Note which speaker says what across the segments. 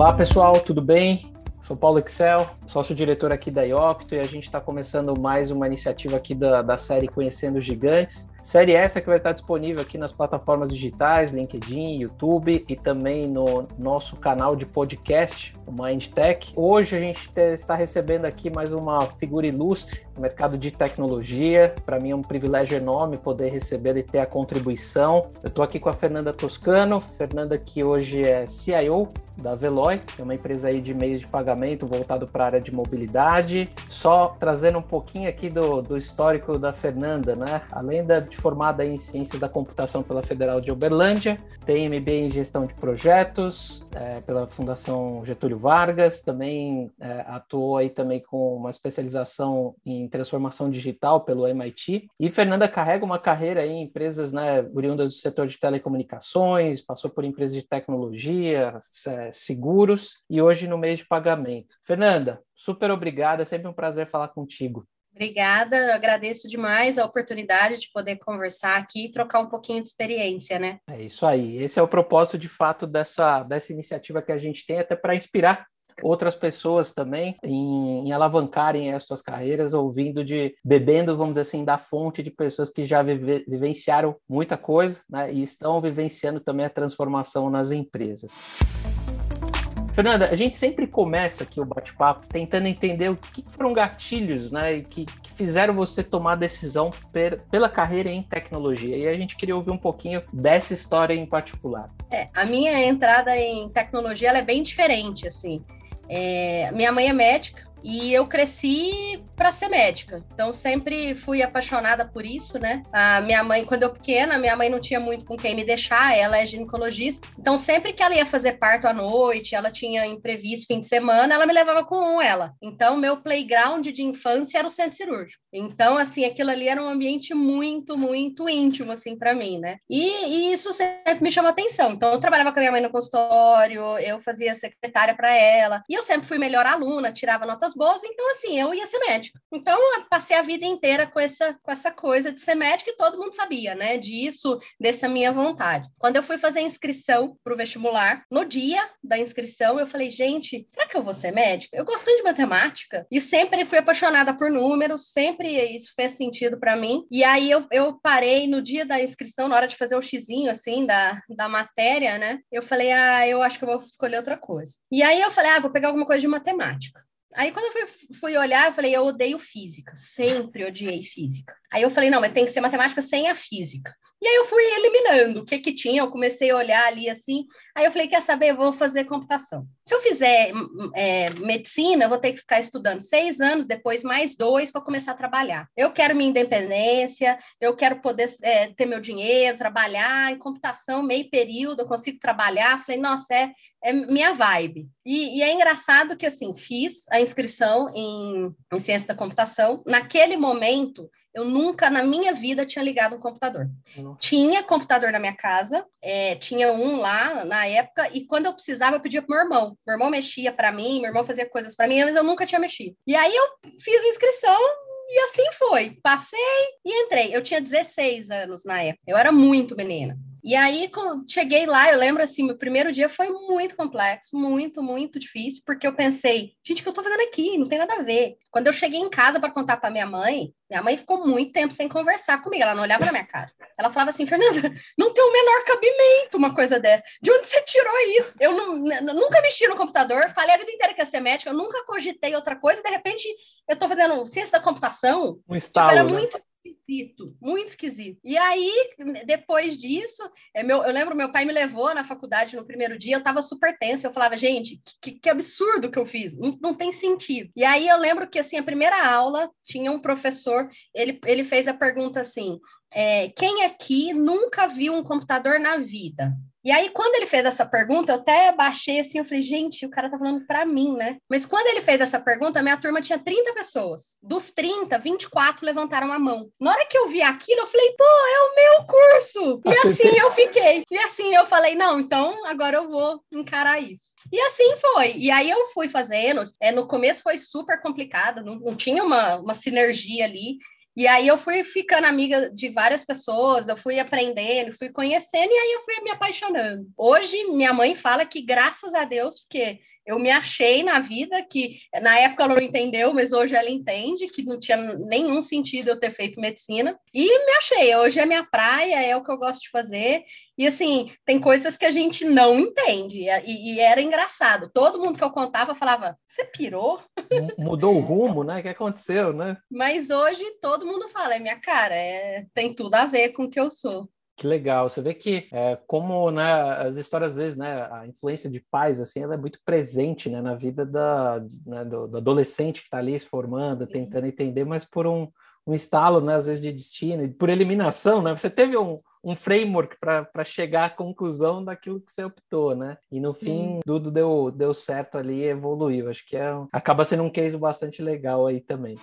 Speaker 1: Olá pessoal, tudo bem? Sou Paulo Excel, sócio-diretor aqui da Iocto e a gente está começando mais uma iniciativa aqui da, da série Conhecendo Gigantes. Série essa que vai estar disponível aqui nas plataformas digitais, LinkedIn, YouTube e também no nosso canal de podcast, o MindTech. Hoje a gente está recebendo aqui mais uma figura ilustre no mercado de tecnologia. Para mim é um privilégio enorme poder receber e ter a contribuição. Eu estou aqui com a Fernanda Toscano, Fernanda que hoje é CIO da Veloy, que é uma empresa aí de meios de pagamento voltado para a área de mobilidade. Só trazendo um pouquinho aqui do, do histórico da Fernanda, né? Além da formada em Ciência da Computação pela Federal de Uberlândia, tem MBA em Gestão de Projetos é, pela Fundação Getúlio Vargas, também é, atuou aí também com uma especialização em transformação digital pelo MIT. E Fernanda carrega uma carreira em empresas né, oriundas do setor de telecomunicações, passou por empresas de tecnologia, é, seguros e hoje no meio de pagamento. Fernanda, super obrigada, é sempre um prazer falar contigo.
Speaker 2: Obrigada, agradeço demais a oportunidade de poder conversar aqui e trocar um pouquinho de experiência, né?
Speaker 1: É isso aí. Esse é o propósito, de fato, dessa, dessa iniciativa que a gente tem, até para inspirar outras pessoas também em, em, alavancarem as suas carreiras, ouvindo de, bebendo, vamos dizer assim, da fonte de pessoas que já vive, vivenciaram muita coisa, né? E estão vivenciando também a transformação nas empresas. Fernanda, a gente sempre começa aqui o bate-papo tentando entender o que foram gatilhos, né, que, que fizeram você tomar a decisão per, pela carreira em tecnologia. E a gente queria ouvir um pouquinho dessa história em particular.
Speaker 2: É, a minha entrada em tecnologia é bem diferente, assim. É, minha mãe é médica, e eu cresci para ser médica. Então sempre fui apaixonada por isso, né? A minha mãe, quando eu pequena, minha mãe não tinha muito com quem me deixar, ela é ginecologista. Então sempre que ela ia fazer parto à noite, ela tinha imprevisto fim de semana, ela me levava com ela. Então meu playground de infância era o centro cirúrgico. Então assim, aquilo ali era um ambiente muito, muito íntimo assim para mim, né? E, e, isso sempre me chamou atenção. Então eu trabalhava com a minha mãe no consultório, eu fazia secretária para ela, e eu sempre fui melhor aluna, tirava notas notas boas, então assim, eu ia ser médica. Então eu passei a vida inteira com essa, com essa coisa de ser médica e todo mundo sabia, né, disso, dessa minha vontade. Quando eu fui fazer a inscrição para o vestibular, no dia da inscrição, eu falei, gente, será que eu vou ser médica? Eu gosto de matemática e sempre fui apaixonada por números, sempre isso fez sentido para mim. E aí eu, eu parei no dia da inscrição, na hora de fazer o xizinho, assim, da, da matéria, né, eu falei, ah, eu acho que eu vou escolher outra coisa. E aí eu falei, ah, vou pegar alguma coisa de matemática. Aí quando eu fui, fui, olhar, eu falei, eu odeio física, sempre odiei física. Aí eu falei, não, mas tem que ser matemática sem a física. E aí eu fui eliminando o que que tinha, eu comecei a olhar ali assim. Aí eu falei, quer saber, eu vou fazer computação. Se eu fizer hum, hum, é, medicina, eu vou ter que ficar estudando seis anos, depois mais dois para começar a trabalhar. Eu quero minha independência, eu quero poder é, ter meu dinheiro, trabalhar em computação, meio período, eu consigo trabalhar. Falei, nossa, é, é minha vibe. E, e, é engraçado que, assim, fiz a inscrição em, em ciência da computação. Naquele momento, eu nunca na minha vida tinha ligado um computador. Nossa. Tinha computador na minha casa, é, tinha um lá na época, e quando eu precisava, eu pedia pro meu irmão. Meu irmão mexia para mim, meu irmão fazia coisas para mim, mas eu nunca tinha mexido. E aí eu fiz a inscrição e assim foi. Passei e entrei. Eu tinha 16 anos na época, eu era muito menina. E aí, quando cheguei lá, eu lembro assim, meu primeiro dia foi muito complexo, muito, muito difícil, porque eu pensei, gente, o que eu tô fazendo aqui? Não tem nada a ver. Quando eu cheguei em casa para contar para minha mãe, minha mãe ficou muito tempo sem conversar comigo, ela não olhava na minha cara. Ela falava assim, Fernanda, não tem o menor cabimento uma coisa dessa. De onde você tirou isso? Eu não, nunca mexi no computador, falei a vida inteira que ia ser médica, eu nunca cogitei outra coisa, de repente eu tô fazendo ciência da computação.
Speaker 1: Um estalo, tipo, era
Speaker 2: né? muito esquisito, muito esquisito. E aí, depois disso, é meu, eu lembro meu pai me levou na faculdade no primeiro dia, eu tava super tensa, eu falava, gente, que, que absurdo que eu fiz, não, não, tem sentido. E aí eu lembro que, assim, a primeira aula, tinha um professor, ele, ele fez a pergunta assim, é, quem aqui nunca viu um computador na vida? E aí, quando ele fez essa pergunta, eu até baixei assim, eu falei, gente, o cara tá falando para mim, né? Mas quando ele fez essa pergunta, minha turma tinha 30 pessoas. Dos 30, 24 levantaram a mão. Na hora que eu vi aquilo, eu falei, pô, é o meu curso! E assim eu fiquei. E assim eu falei, não, então agora eu vou encarar isso. E assim foi. E aí eu fui fazendo. É, no começo foi super complicado, não, não tinha uma, uma sinergia ali. E aí eu fui ficando amiga de várias pessoas, eu fui aprendendo, fui conhecendo, e aí eu fui me apaixonando. Hoje, minha mãe fala que, graças a Deus, porque eu me achei na vida que na época ela não entendeu, mas hoje ela entende que não tinha nenhum sentido eu ter feito medicina e me achei. Hoje é minha praia, é o que eu gosto de fazer. E assim, tem coisas que a gente não entende e, e era engraçado. Todo mundo que eu contava falava: "Você pirou?"
Speaker 1: Mudou o rumo, né? O que aconteceu, né?
Speaker 2: Mas hoje todo mundo fala: "É minha cara, é, tem tudo a ver com o que eu sou."
Speaker 1: Que legal. Você vê que é, como né, as histórias às vezes, né, a influência de pais assim, ela é muito presente, né, na vida da, né, do, do, adolescente que está ali se formando, Sim. tentando entender, mas por um, um estalo, né, às vezes de destino, por eliminação, né? Você teve um, um framework para chegar à conclusão daquilo que você optou, né? E no fim tudo deu, deu certo ali, evoluiu. Acho que é, acaba sendo um case bastante legal aí também.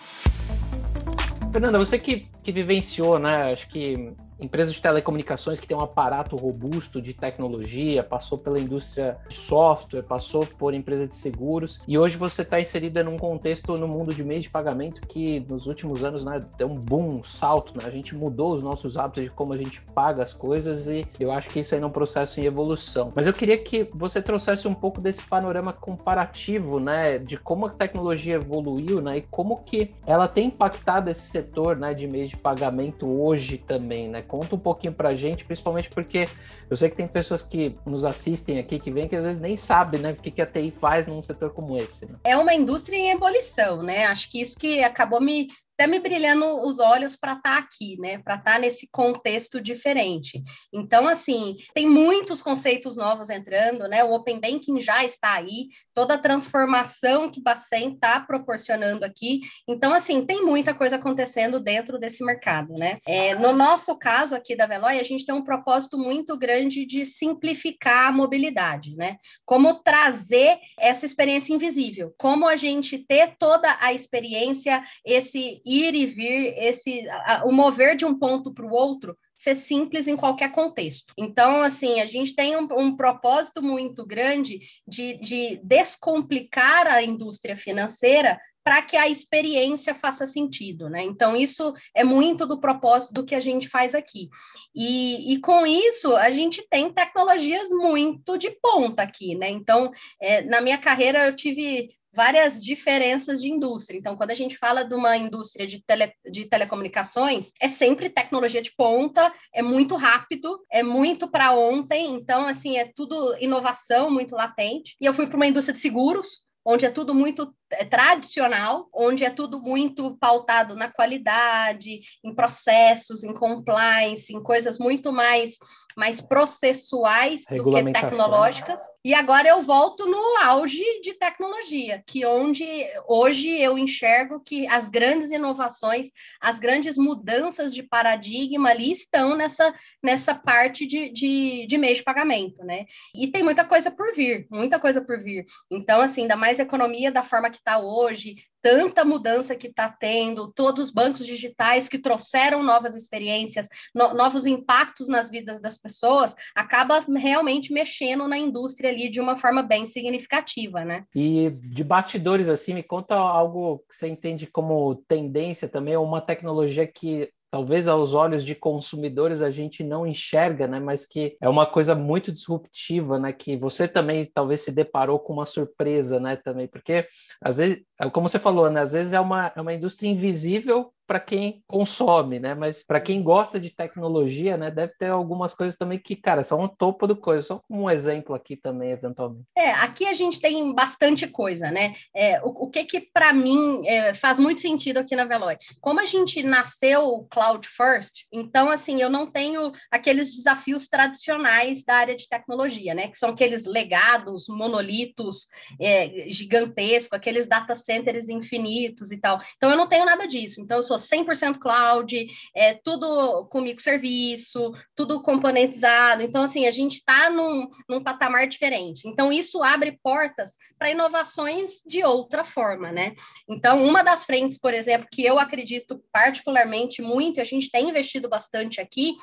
Speaker 1: Fernanda, você que, que vivenciou, né? Acho que empresas de telecomunicações que tem um aparato robusto de tecnologia, passou pela indústria de software, passou por empresa de seguros, e hoje você está inserida num contexto no mundo de meio de pagamento que nos últimos anos né, deu um boom, um salto, né? A gente mudou os nossos hábitos de como a gente paga as coisas e eu acho que isso aí é um processo em evolução. Mas eu queria que você trouxesse um pouco desse panorama comparativo, né, de como a tecnologia evoluiu, né, e como que ela tem impactado esse setor, né, de meio de pagamento hoje também, né? Conta um pouquinho pra gente, principalmente porque eu sei que tem pessoas que nos assistem aqui, que vêm, que às vezes nem sabem, né, o que, que a TI faz num setor como esse. Né?
Speaker 2: É uma indústria em ebulição, né? Acho que isso que acabou me até me brilhando os olhos para estar tá aqui, né? Para estar tá nesse contexto diferente. Então, assim, tem muitos conceitos novos entrando, né? O Open Banking já está aí, toda a transformação que o Bacen está proporcionando aqui. Então, assim, tem muita coisa acontecendo dentro desse mercado, né? É, no nosso caso aqui da Veloy, a gente tem um propósito muito grande de simplificar a mobilidade, né? Como trazer essa experiência invisível, como a gente ter toda a experiência, esse ir e vir, esse a, o mover de um ponto para o outro ser simples em qualquer contexto. Então, assim, a gente tem um, um propósito muito grande de, de descomplicar a indústria financeira para que a experiência faça sentido, né? Então, isso é muito do propósito do que a gente faz aqui. E, e com isso, a gente tem tecnologias muito de ponta aqui, né? Então, é, na minha carreira, eu tive várias diferenças de indústria. Então, quando a gente fala de uma indústria de, tele, de telecomunicações, é sempre tecnologia de ponta, é muito rápido, é muito para ontem. Então, assim, é tudo inovação muito latente. E eu fui para uma indústria de seguros, onde é tudo muito tradicional, onde é tudo muito pautado na qualidade, em processos, em compliance, em coisas muito mais mais processuais do que tecnológicas. E agora eu volto no auge de tecnologia, que onde hoje eu enxergo que as grandes inovações, as grandes mudanças de paradigma ali estão nessa, nessa parte de, de, de meio de pagamento, né? E tem muita coisa por vir, muita coisa por vir. Então, assim, ainda mais economia da forma que está hoje, tanta mudança que está tendo, todos os bancos digitais que trouxeram novas experiências, no, novos impactos nas vidas das pessoas, acaba realmente mexendo na indústria ali de uma forma bem significativa, né?
Speaker 1: E de bastidores, assim, me conta algo que você entende como tendência também, uma tecnologia que talvez aos olhos de consumidores a gente não enxerga, né? Mas que é uma coisa muito disruptiva, né? Que você também talvez se deparou com uma surpresa, né? Também, porque às vezes, como você falou, né? Às vezes é uma, é uma indústria invisível para quem consome, né? Mas para quem gosta de tecnologia, né, deve ter algumas coisas também que, cara, são o topo do coisa. Só como um exemplo aqui também, eventualmente.
Speaker 2: É, aqui a gente tem bastante coisa, né? É, o, o que que para mim é, faz muito sentido aqui na Veloy? Como a gente nasceu cloud first, então assim eu não tenho aqueles desafios tradicionais da área de tecnologia, né? Que são aqueles legados, monolitos é, gigantescos, aqueles data centers infinitos e tal. Então eu não tenho nada disso. Então eu sou 100% cloud, é tudo com microserviço, tudo componentizado. Então, assim, a gente está num, num patamar diferente. Então, isso abre portas para inovações de outra forma, né? Então, uma das frentes, por exemplo, que eu acredito particularmente muito, e a gente tem investido bastante aqui,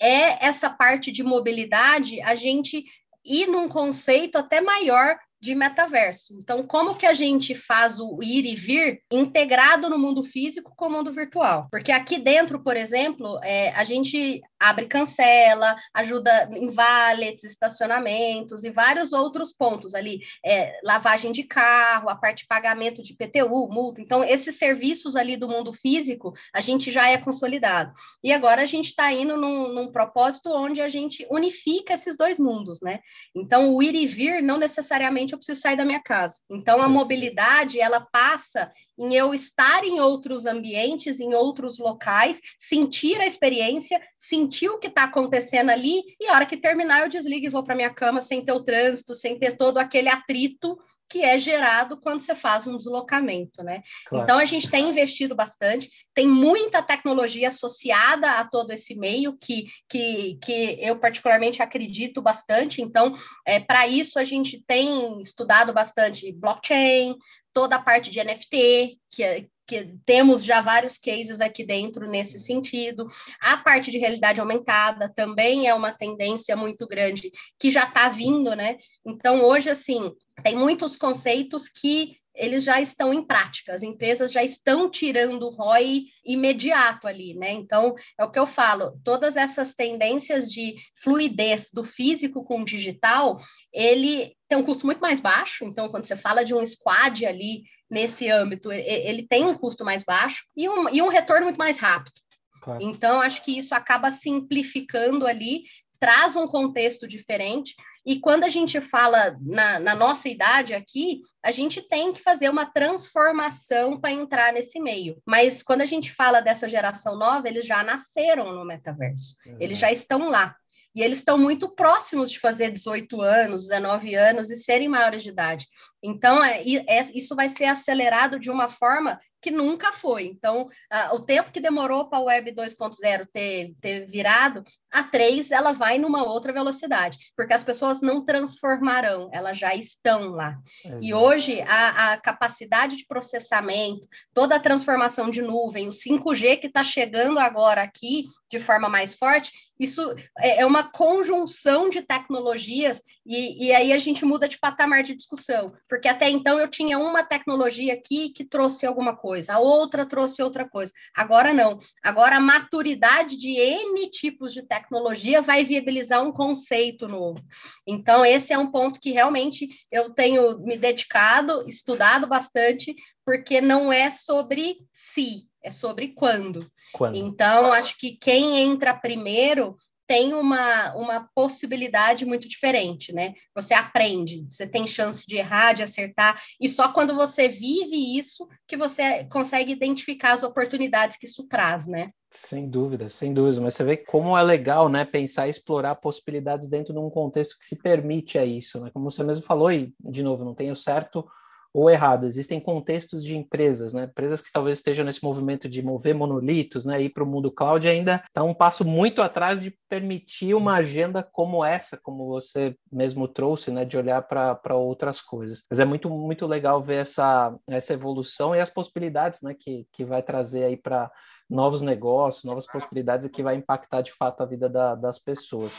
Speaker 2: é essa parte de mobilidade, a gente ir num conceito até maior de metaverso. Então, como que a gente faz o ir e vir integrado no mundo físico com o mundo virtual? Porque aqui dentro, por exemplo, é, a gente abre cancela, ajuda em valets, estacionamentos e vários outros pontos ali, é, lavagem de carro, a parte de pagamento de PTU, multa. Então, esses serviços ali do mundo físico, a gente já é consolidado. E agora a gente está indo num, num propósito onde a gente unifica esses dois mundos, né? Então, o ir e vir não necessariamente eu preciso sair da minha casa. Então, a mobilidade, ela passa em eu estar em outros ambientes, em outros locais, sentir a experiência, sentir o que está acontecendo ali, e a hora que terminar, eu desligo e vou para minha cama sem ter o trânsito, sem ter todo aquele atrito que é gerado quando você faz um deslocamento, né? Claro. Então a gente tem investido bastante, tem muita tecnologia associada a todo esse meio que, que, que eu particularmente acredito bastante. Então, é, para isso a gente tem estudado bastante blockchain, toda a parte de NFT, que, que temos já vários cases aqui dentro nesse sentido. A parte de realidade aumentada também é uma tendência muito grande que já está vindo, né? Então, hoje, assim, tem muitos conceitos que eles já estão em prática, as empresas já estão tirando o ROI imediato ali, né? Então, é o que eu falo, todas essas tendências de fluidez do físico com o digital, ele tem um custo muito mais baixo, então, quando você fala de um squad ali nesse âmbito, ele tem um custo mais baixo e um, e um retorno muito mais rápido. Claro. Então, acho que isso acaba simplificando ali, traz um contexto diferente, e quando a gente fala na, na, nossa idade aqui, a gente tem que fazer uma transformação para entrar nesse meio. Mas quando a gente fala dessa geração nova, eles já nasceram no metaverso, Exato. eles já estão lá. E eles estão muito próximos de fazer 18 anos, 19 anos e serem maiores de idade. Então, é, é, isso vai ser acelerado de uma forma que nunca foi. Então, uh, o tempo que demorou para a Web 2.0 ter, ter virado, a 3 ela vai numa outra velocidade, porque as pessoas não transformarão, elas já estão lá. Exato. E hoje, a, a, capacidade de processamento, toda a transformação de nuvem, o 5G que está chegando agora aqui de forma mais forte, isso é, é uma conjunção de tecnologias, e, e aí a gente muda de patamar de discussão, porque até então eu tinha uma tecnologia aqui que trouxe alguma coisa coisa, a outra trouxe outra coisa. Agora não. Agora a maturidade de N tipos de tecnologia vai viabilizar um conceito novo. Então, esse é um ponto que realmente eu tenho me dedicado, estudado bastante, porque não é sobre si, é sobre quando. quando. Então, acho que quem entra primeiro tem uma, uma possibilidade muito diferente, né? Você aprende, você tem chance de errar, de acertar, e só quando você vive isso que você consegue identificar as oportunidades que isso traz, né?
Speaker 1: Sem dúvida, sem dúvida, mas você vê como é legal, né, pensar e explorar possibilidades dentro de um contexto que se permite a isso, né? Como você mesmo falou, e de novo, não tem o certo ou errado. Existem contextos de empresas, né? Empresas que talvez estejam nesse movimento de mover monolitos, né? Ir para o mundo cloud ainda está um passo muito atrás de permitir uma agenda como essa, como você mesmo trouxe, né? De olhar para outras coisas. Mas é muito, muito legal ver essa, essa evolução e as possibilidades, né? Que, que vai trazer aí para novos negócios, novas possibilidades e que vai impactar de fato a vida da, das pessoas.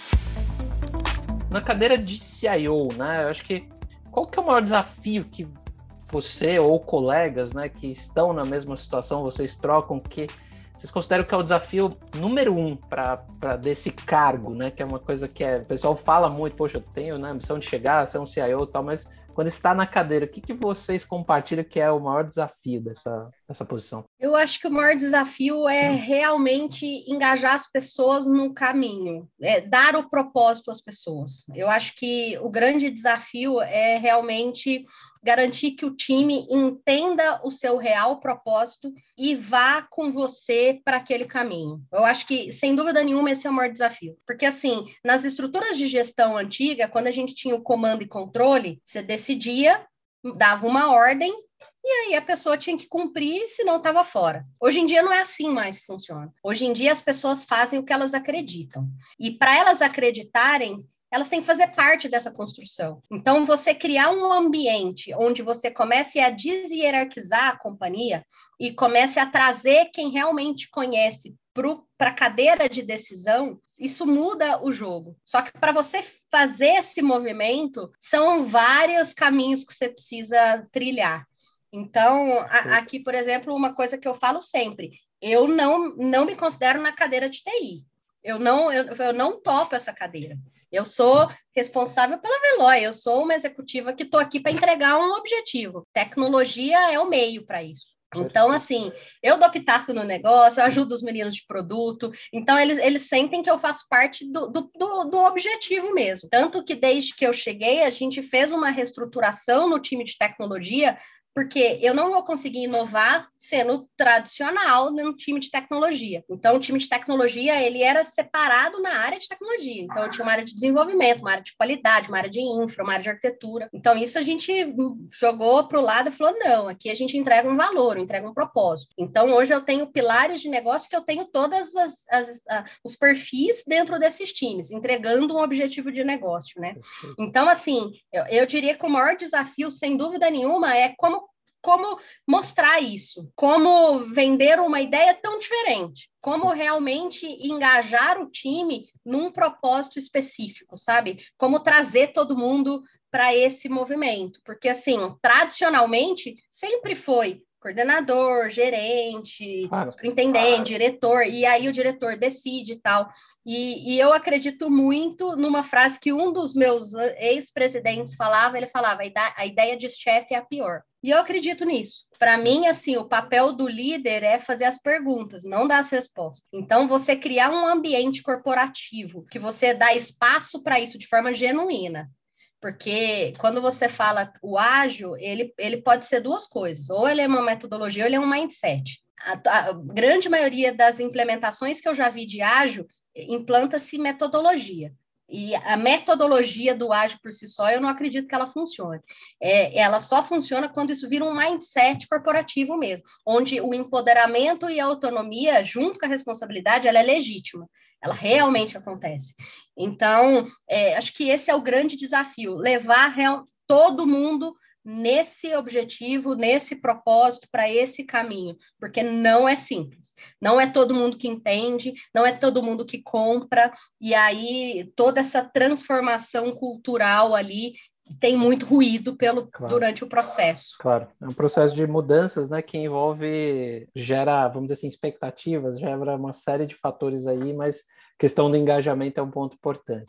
Speaker 1: Na cadeira de CIO, né? Eu acho que qual que é o maior desafio que você ou colegas, né, que estão na mesma situação, vocês trocam que vocês consideram que é o desafio número um para desse cargo, né? Que é uma coisa que é, o pessoal fala muito, poxa, eu tenho né, a missão de chegar, ser um CIO e tal, mas quando está na cadeira, o que, que vocês compartilham que é o maior desafio dessa, dessa posição?
Speaker 2: Eu acho que o maior desafio é hum. realmente engajar as pessoas no caminho, é dar o propósito às pessoas. Eu acho que o grande desafio é realmente garantir que o time entenda o seu real propósito e vá com você para aquele caminho. Eu acho que, sem dúvida nenhuma, esse é o maior desafio. Porque, assim, nas estruturas de gestão antiga, quando a gente tinha o comando e controle, você decidia, dava uma ordem e aí a pessoa tinha que cumprir, senão estava fora. Hoje em dia não é assim mais que funciona. Hoje em dia as pessoas fazem o que elas acreditam. E para elas acreditarem, elas têm que fazer parte dessa construção. Então, você criar um ambiente onde você comece a deshierarquizar a companhia e comece a trazer quem realmente conhece para a cadeira de decisão, isso muda o jogo. Só que para você fazer esse movimento, são vários caminhos que você precisa trilhar. Então, a, aqui, por exemplo, uma coisa que eu falo sempre: eu não, não me considero na cadeira de TI. Eu não, eu, eu não topo essa cadeira. Eu sou responsável pela Veloy, eu sou uma executiva que estou aqui para entregar um objetivo. Tecnologia é o meio para isso. Então, assim, eu dou pitaco no negócio, eu ajudo os meninos de produto, então eles, eles sentem que eu faço parte do, do, do, do objetivo mesmo. Tanto que desde que eu cheguei, a gente fez uma reestruturação no time de tecnologia porque eu não vou conseguir inovar sendo tradicional no time de tecnologia. Então, o time de tecnologia, ele era separado na área de tecnologia. Então, tinha uma área de desenvolvimento, uma área de qualidade, uma área de infra, uma área de arquitetura. Então, isso a gente jogou para o lado e falou, não, aqui a gente entrega um valor, entrega um propósito. Então, hoje eu tenho pilares de negócio que eu tenho todos os perfis dentro desses times, entregando um objetivo de negócio, né? Então, assim, eu, eu diria que o maior desafio, sem dúvida nenhuma, é como como mostrar isso, como vender uma ideia tão diferente, como realmente engajar o time num propósito específico, sabe? Como trazer todo mundo para esse movimento, porque assim, tradicionalmente sempre foi coordenador, gerente, claro. superintendente, claro. diretor, e aí o diretor decide e tal. E, e, eu acredito muito numa frase que um dos meus ex-presidentes falava, ele falava, a ideia de chefe é a pior. E eu acredito nisso. Para mim, assim, o papel do líder é fazer as perguntas, não dar as respostas. Então, você criar um ambiente corporativo que você dá espaço para isso de forma genuína. Porque quando você fala o ágil, ele, ele pode ser duas coisas. Ou ele é uma metodologia, ou ele é um mindset. A, a grande maioria das implementações que eu já vi de ágil implanta-se metodologia. E a metodologia do ágil por si só, eu não acredito que ela funcione. É, ela só funciona quando isso vira um mindset corporativo mesmo, onde o empoderamento e a autonomia, junto com a responsabilidade, ela é legítima. Ela realmente acontece. Então, é, acho que esse é o grande desafio, levar real, todo mundo nesse objetivo, nesse propósito, para esse caminho, porque não é simples. Não é todo mundo que entende, não é todo mundo que compra, e aí toda essa transformação cultural ali tem muito ruído pelo claro. durante o processo.
Speaker 1: Claro, é um processo de mudanças, né, que envolve gera, vamos dizer assim, expectativas, gera uma série de fatores aí, mas questão do engajamento é um ponto importante.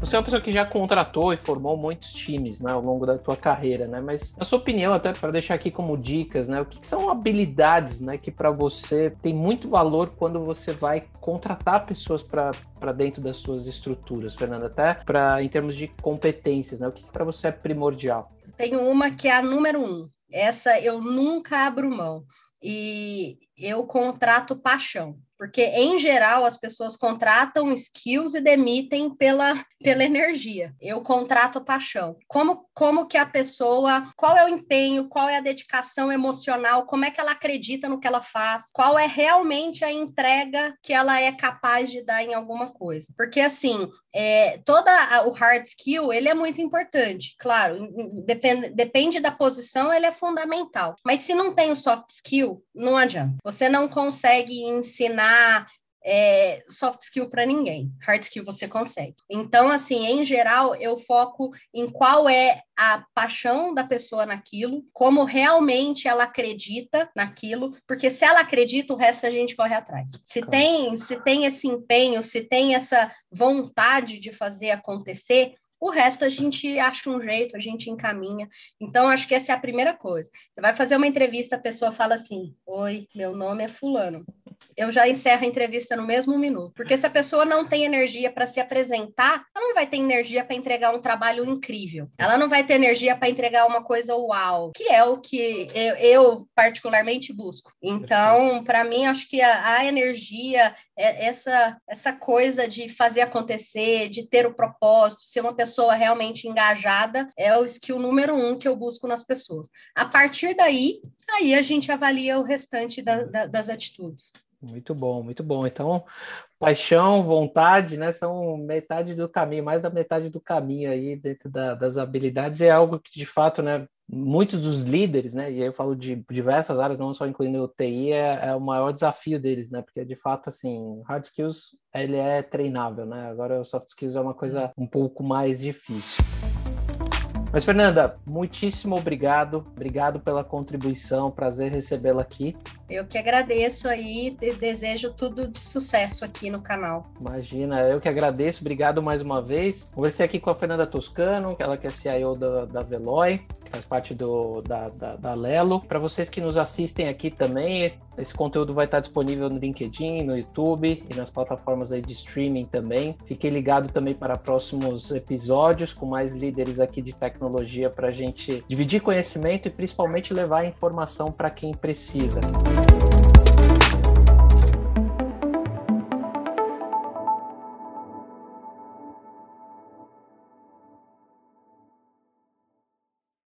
Speaker 1: Você é uma pessoa que já contratou e formou muitos times né, ao longo da tua carreira, né? Mas, na sua opinião, até para deixar aqui como dicas, né? O que, que são habilidades né, que para você tem muito valor quando você vai contratar pessoas para dentro das suas estruturas, Fernanda? Até para em termos de competências, né? O que, que para você é primordial?
Speaker 2: Tenho uma que é a número um. Essa eu nunca abro mão. E eu contrato paixão porque em geral as pessoas contratam skills e demitem pela, pela energia. Eu contrato paixão. Como, como que a pessoa, qual é o empenho, qual é a dedicação emocional, como é que ela acredita no que ela faz, qual é realmente a entrega que ela é capaz de dar em alguma coisa. Porque assim, é, toda a, o hard skill ele é muito importante, claro, depende, depende da posição, ele é fundamental. Mas se não tem o soft skill, não adianta. Você não consegue ensinar é, soft skill para ninguém, hard skill você consegue. Então, assim, em geral, eu foco em qual é a paixão da pessoa naquilo, como realmente ela acredita naquilo, porque se ela acredita, o resto a gente corre atrás. Se tem, se tem esse empenho, se tem essa vontade de fazer acontecer, o resto a gente acha um jeito, a gente encaminha. Então, acho que essa é a primeira coisa. Você vai fazer uma entrevista, a pessoa fala assim: Oi, meu nome é Fulano eu já encerro a entrevista no mesmo minuto. Porque se a pessoa não tem energia para se apresentar, ela não vai ter energia para entregar um trabalho incrível. Ela não vai ter energia para entregar uma coisa uau, que é o que eu, eu particularmente busco. Então, para mim, acho que a, a energia é essa essa coisa de fazer acontecer, de ter o propósito, ser uma pessoa realmente engajada, é o skill número um que eu busco nas pessoas. A partir daí, aí a gente avalia o restante da, da, das atitudes.
Speaker 1: Muito bom, muito bom. Então, paixão, vontade, né, são metade do caminho, mais da metade do caminho aí dentro da, das habilidades. É algo que, de fato, né, muitos dos líderes, né? E aí eu falo de diversas áreas, não só incluindo o TI, é, é, o maior desafio deles, né? Porque de fato, assim, hard skills ele é treinável, né? Agora o soft skills é uma coisa um pouco mais difícil. Mas, Fernanda, muitíssimo obrigado. Obrigado pela contribuição. Prazer recebê-la aqui.
Speaker 2: Eu que agradeço aí e desejo tudo de sucesso aqui no canal.
Speaker 1: Imagina, eu que agradeço. Obrigado mais uma vez. Conversei aqui com a Fernanda Toscano, ela que é CIO da, da Veloy, que faz parte do, da, da, da Lelo. Para vocês que nos assistem aqui também, esse conteúdo vai estar disponível no LinkedIn, no YouTube e nas plataformas aí de streaming também. Fiquem ligados também para próximos episódios com mais líderes aqui de tecnologia para a gente dividir conhecimento e principalmente levar informação para quem precisa.